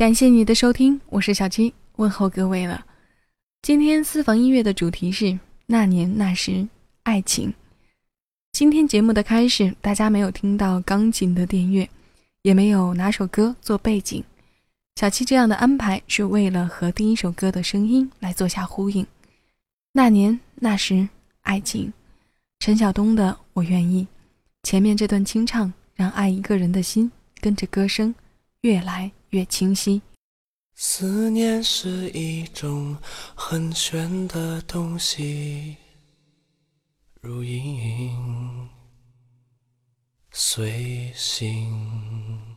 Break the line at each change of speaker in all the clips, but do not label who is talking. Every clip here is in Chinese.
感谢你的收听，我是小七，问候各位了。今天私房音乐的主题是那年那时爱情。今天节目的开始，大家没有听到钢琴的电乐，也没有哪首歌做背景。小七这样的安排是为了和第一首歌的声音来做下呼应。那年那时爱情，陈晓东的《我愿意》。前面这段清唱，让爱一个人的心跟着歌声越来越清晰。
思念是一种很玄的东西，如影随形，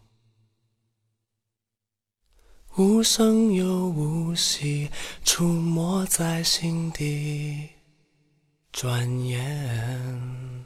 无声又无息，出没在心底，转眼。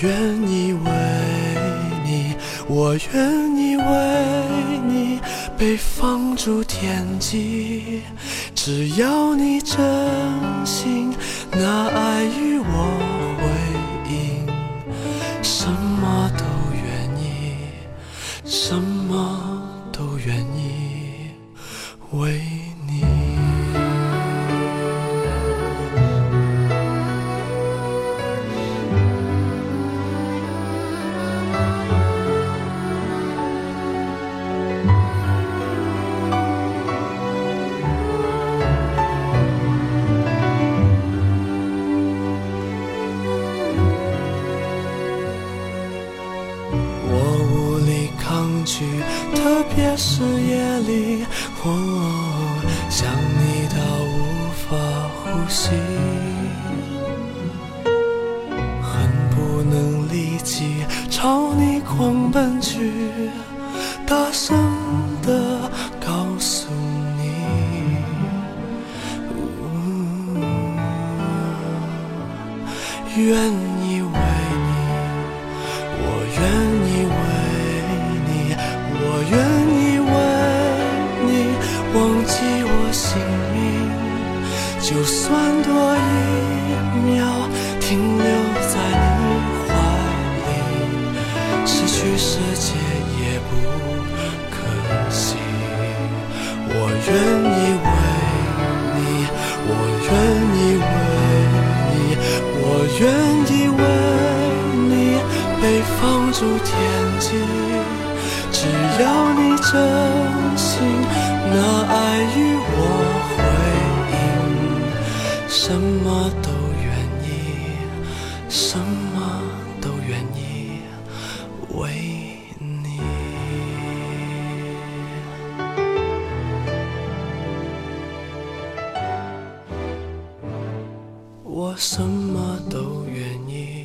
愿意为你，我愿意为你被放逐天际。只要你真心拿爱与我回愿意为你，我愿意为你，我。愿意为你忘记我姓名，就算天际。只要你真心拿爱与我回应，什么都愿意，什么都愿意为你。我什么都愿意，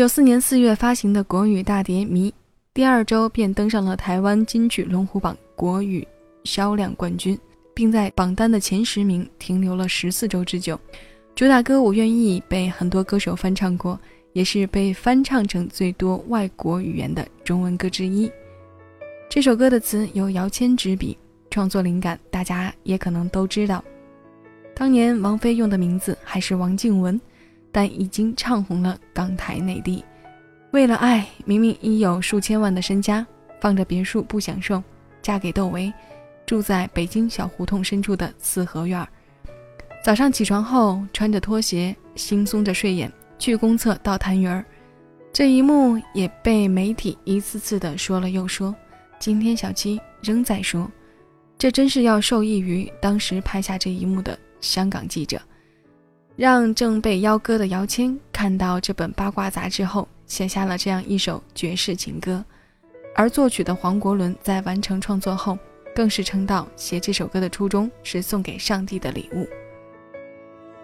九四年四月发行的国语大碟《迷》，第二周便登上了台湾金曲龙虎榜国语销量冠军。并在榜单的前十名停留了十四周之久。主打歌《我愿意》被很多歌手翻唱过，也是被翻唱成最多外国语言的中文歌之一。这首歌的词由姚谦执笔，创作灵感大家也可能都知道，当年王菲用的名字还是王静雯，但已经唱红了港台内地。为了爱，明明已有数千万的身家，放着别墅不享受，嫁给窦唯，住在北京小胡同深处的四合院儿。早上起床后，穿着拖鞋，惺忪着睡眼去公厕倒痰盂儿。这一幕也被媒体一次次的说了又说。今天小七仍在说，这真是要受益于当时拍下这一幕的香港记者，让正被邀歌的姚谦看到这本八卦杂志后，写下了这样一首绝世情歌。而作曲的黄国伦在完成创作后，更是称道写这首歌的初衷是送给上帝的礼物。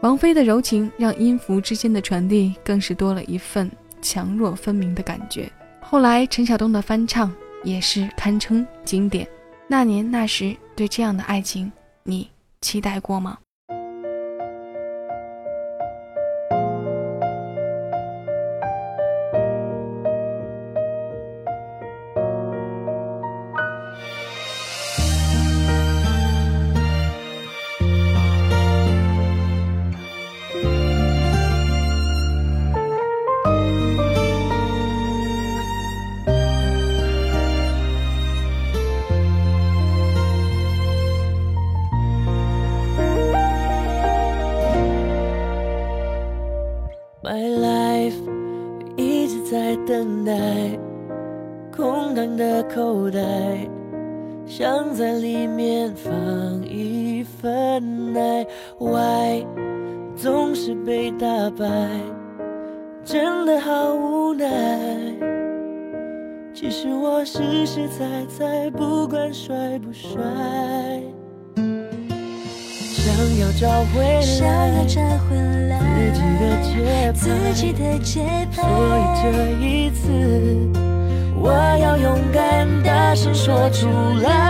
王菲的柔情让音符之间的传递更是多了一份强弱分明的感觉。后来陈晓东的翻唱。也是堪称经典。那年那时，对这样的爱情，你期待过吗？
所以这一次，我要勇敢大声说出来，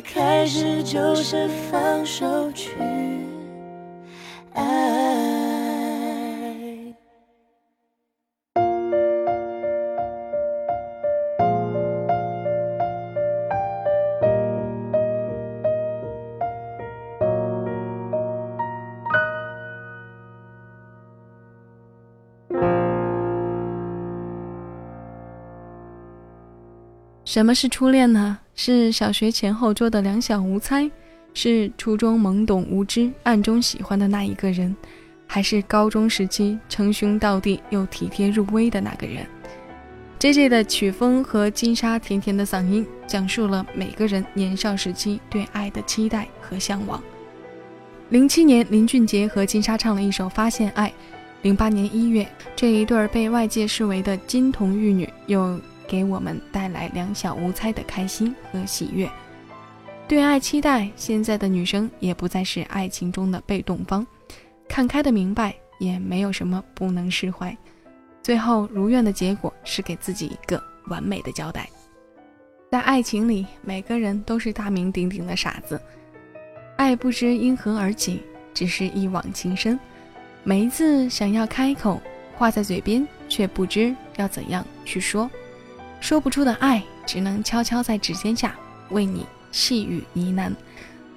开始就是放手去。爱
什么是初恋呢？是小学前后桌的两小无猜，是初中懵懂无知、暗中喜欢的那一个人，还是高中时期称兄道弟又体贴入微的那个人。J J 的曲风和金莎甜甜的嗓音，讲述了每个人年少时期对爱的期待和向往。零七年，林俊杰和金莎唱了一首《发现爱》。零八年一月，这一对被外界视为的金童玉女，又给我们带来两小无猜的开心和喜悦。对爱期待，现在的女生也不再是爱情中的被动方，看开的明白，也没有什么不能释怀。最后如愿的结果是给自己一个完美的交代。在爱情里，每个人都是大名鼎鼎的傻子。爱不知因何而起，只是一往情深。每一次想要开口，话在嘴边，却不知要怎样去说。说不出的爱，只能悄悄在指尖下为你细雨呢喃。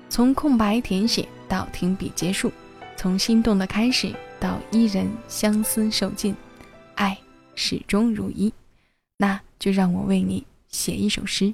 从空白填写到停笔结束，从心动的开始到伊人相思受尽。爱始终如一，那就让我为你写一首诗。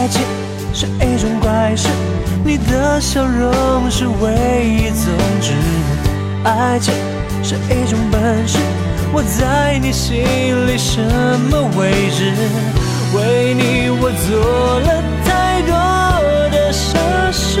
爱情是一种怪事，你的笑容是唯一宗旨。爱情是一种本事，我在你心里什么位置？为你我做了太多的傻事，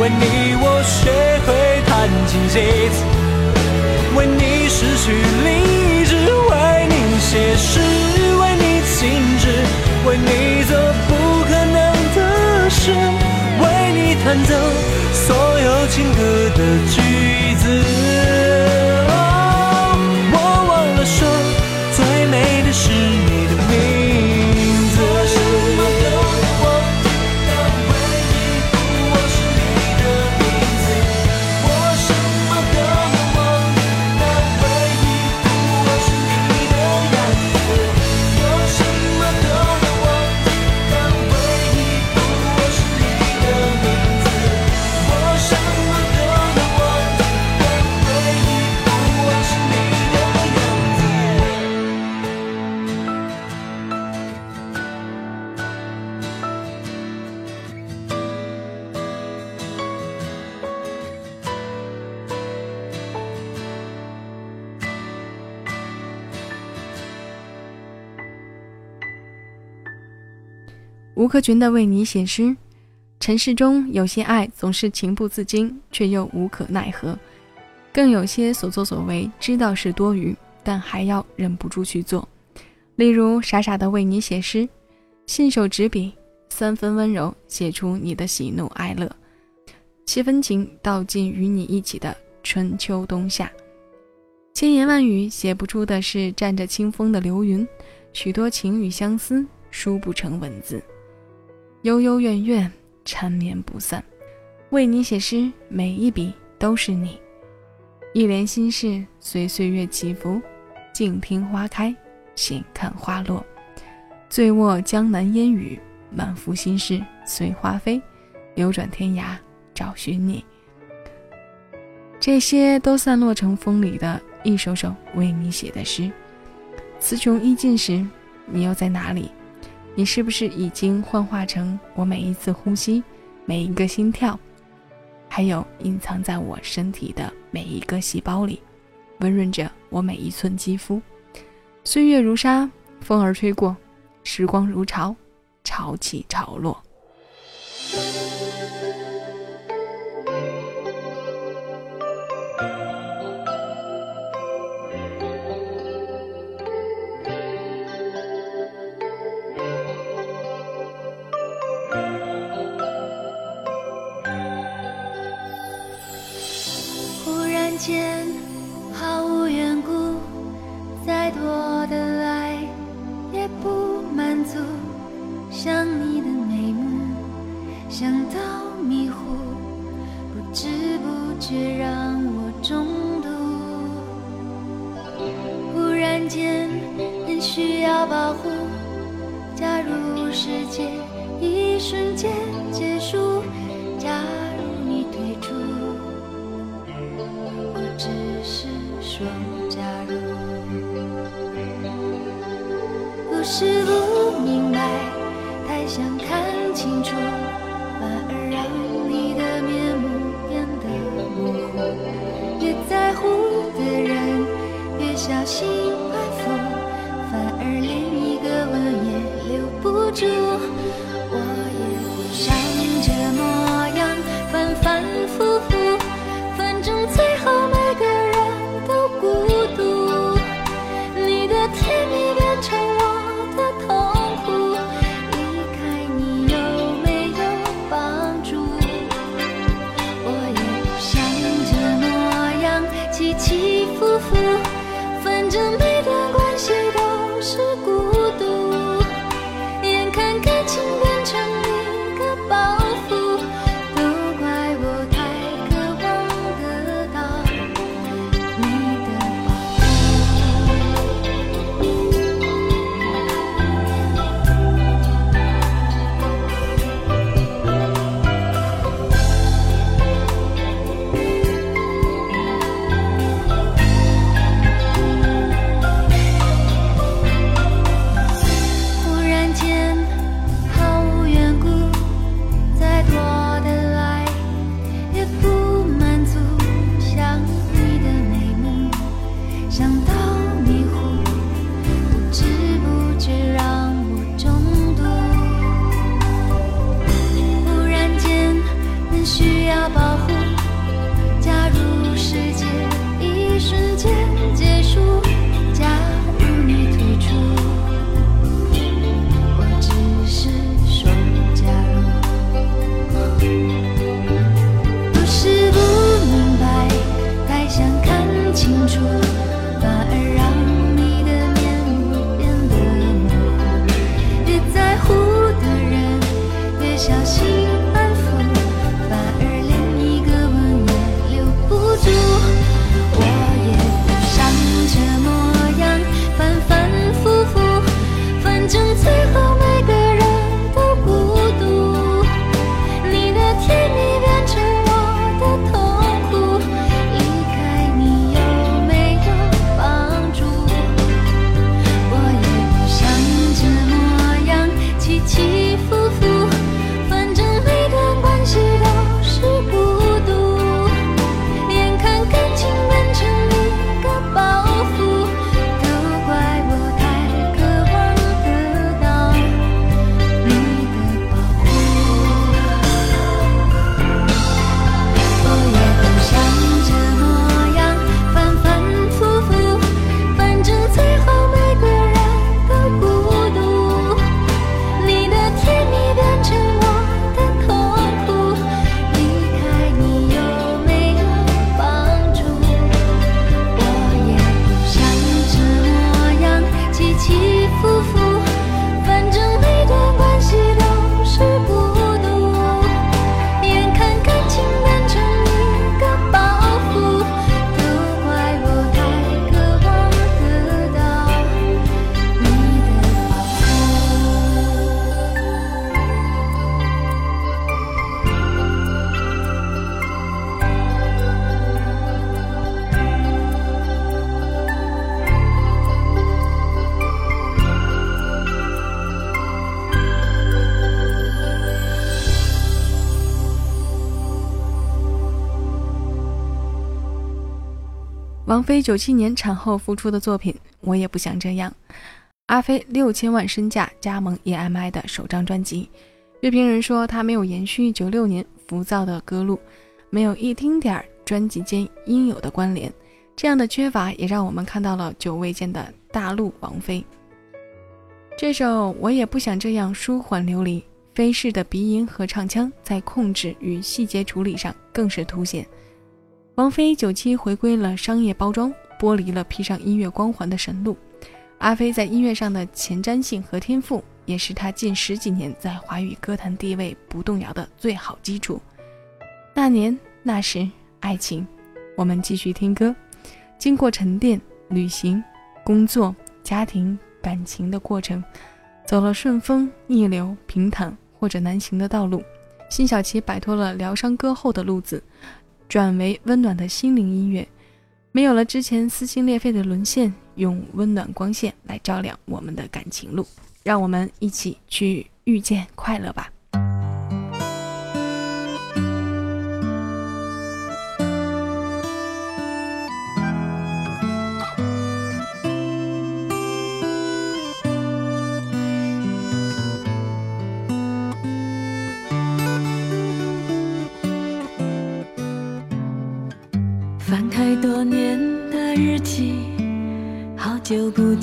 为你我学会弹琴写词，为你失去理智，为你写诗，为你静止，为你做不可能的事，为你弹奏所有情歌的句子。
吴克群的为你写诗。尘世中有些爱总是情不自禁，却又无可奈何；更有些所作所为知道是多余，但还要忍不住去做。例如，傻傻的为你写诗，信手执笔，三分温柔写出你的喜怒哀乐，七分情道尽与你一起的春秋冬夏。千言万语写不出的是蘸着清风的流云，许多情与相思书不成文字，悠悠怨怨。缠绵不散，为你写诗，每一笔都是你。一帘心事随岁月起伏，静听花开，闲看花落。醉卧江南烟雨，满腹心事随花飞，流转天涯找寻你。这些都散落成风里的一首首为你写的诗。词穷意尽时，你又在哪里？你是不是已经幻化成我每一次呼吸，每一个心跳，还有隐藏在我身体的每一个细胞里，温润着我每一寸肌肤？岁月如沙，风儿吹过；时光如潮，潮起潮落。
保护。假如世界一瞬间结束，假如你退出，我只是说假如。不。是不明白，太想看清楚，反而让你的面目变得模糊。越在乎的人，越小心
王菲九七年产后复出的作品，我也不想这样。阿飞六千万身价加盟 EMI 的首张专辑，乐评人说他没有延续九六年浮躁的歌路，没有一丁点儿专辑间应有的关联。这样的缺乏也让我们看到了久未见的大陆王菲。这首我也不想这样舒缓流离，飞逝的鼻音和唱腔在控制与细节处理上更是凸显。王菲九七回归了商业包装，剥离了披上音乐光环的神路。阿飞在音乐上的前瞻性和天赋，也是他近十几年在华语歌坛地位不动摇的最好基础。那年那时，爱情，我们继续听歌。经过沉淀、旅行、工作、家庭、感情的过程，走了顺风逆流、平坦或者难行的道路，辛晓琪摆脱了疗伤歌后的路子，转为温暖的心灵音乐。没有了之前撕心裂肺的沦陷，用温暖光线来照亮我们的感情路，让我们一起去遇见快乐吧。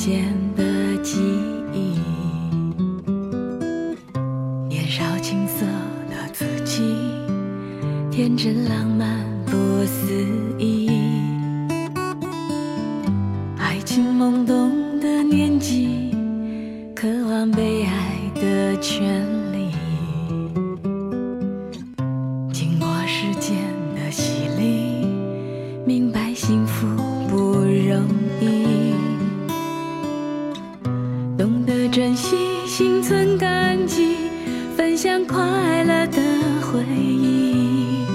久珍惜，心存感激，分享快乐的回忆，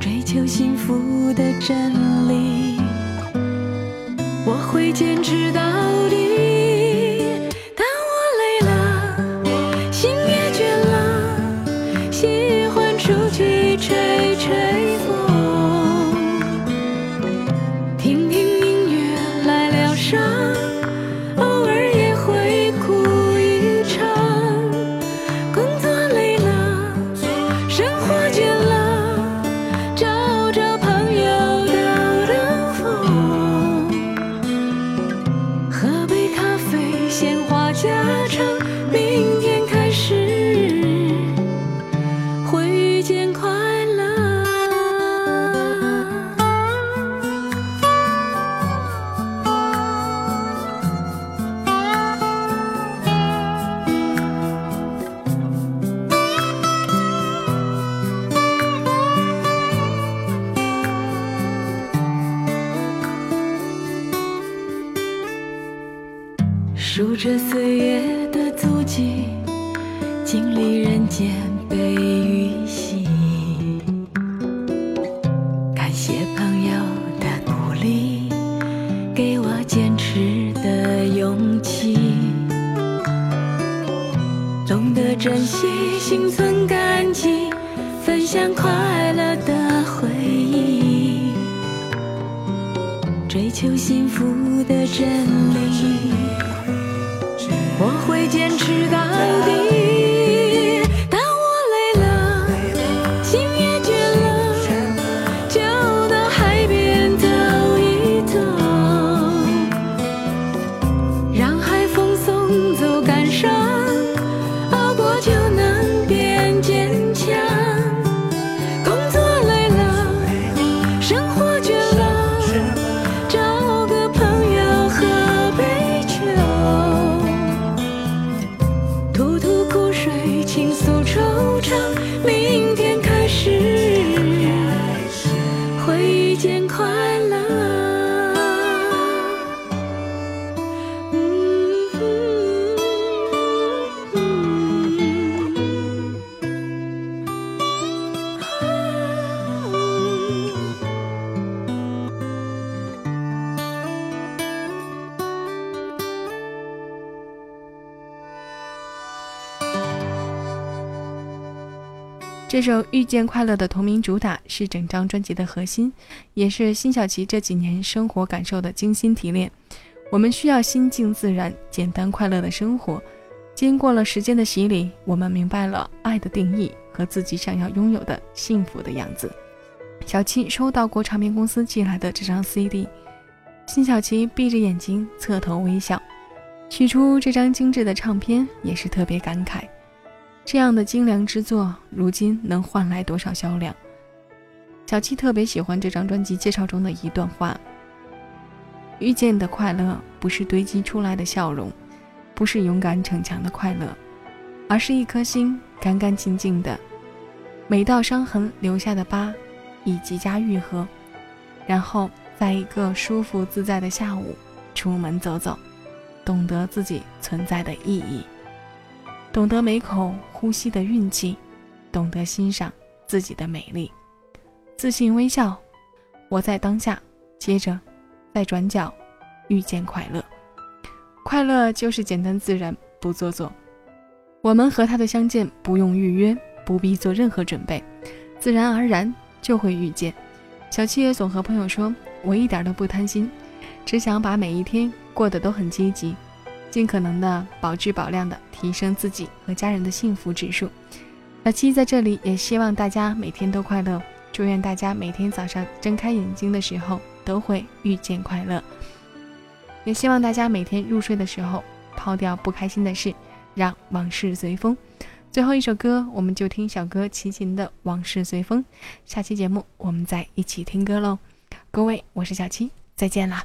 追求幸福的真理，我会坚持到
首《遇见快乐》的同名主打是整张专辑的核心，也是辛晓琪这几年生活感受的精心提炼。我们需要心静自然、简单快乐的生活。经过了时间的洗礼，我们明白了爱的定义和自己想要拥有的幸福的样子。小七收到过唱片公司寄来的这张 CD，辛晓琪闭着眼睛侧头微笑。取出这张精致的唱片，也是特别感慨。这样的精良之作，如今能换来多少销量？小七特别喜欢这张专辑介绍中的一段话：“遇见的快乐，不是堆积出来的笑容，不是勇敢逞强的快乐，而是一颗心干干净净的，每道伤痕留下的疤。”已即加愈合，然后在一个舒服自在的下午，出门走走，懂得自己存在的意义，懂得每口呼吸的运气，懂得欣赏自己的美丽，自信微笑，活在当下。接着，在转角遇见快乐，快乐就是简单自然，不做作。我们和他的相见不用预约，不必做任何准备，自然而然。就会遇见。小七也总和朋友说：“我一点都不贪心，只想把每一天过得都很积极，尽可能的保质保量的提升自己和家人的幸福指数。”小七在这里也希望大家每天都快乐，祝愿大家每天早上睁开眼睛的时候都会遇见快乐，也希望大家每天入睡的时候抛掉不开心的事，让往事随风。最后一首歌，我们就听小哥齐秦的《往事随风》。下期节目我们再一起听歌喽，各位，我是小七，再见啦。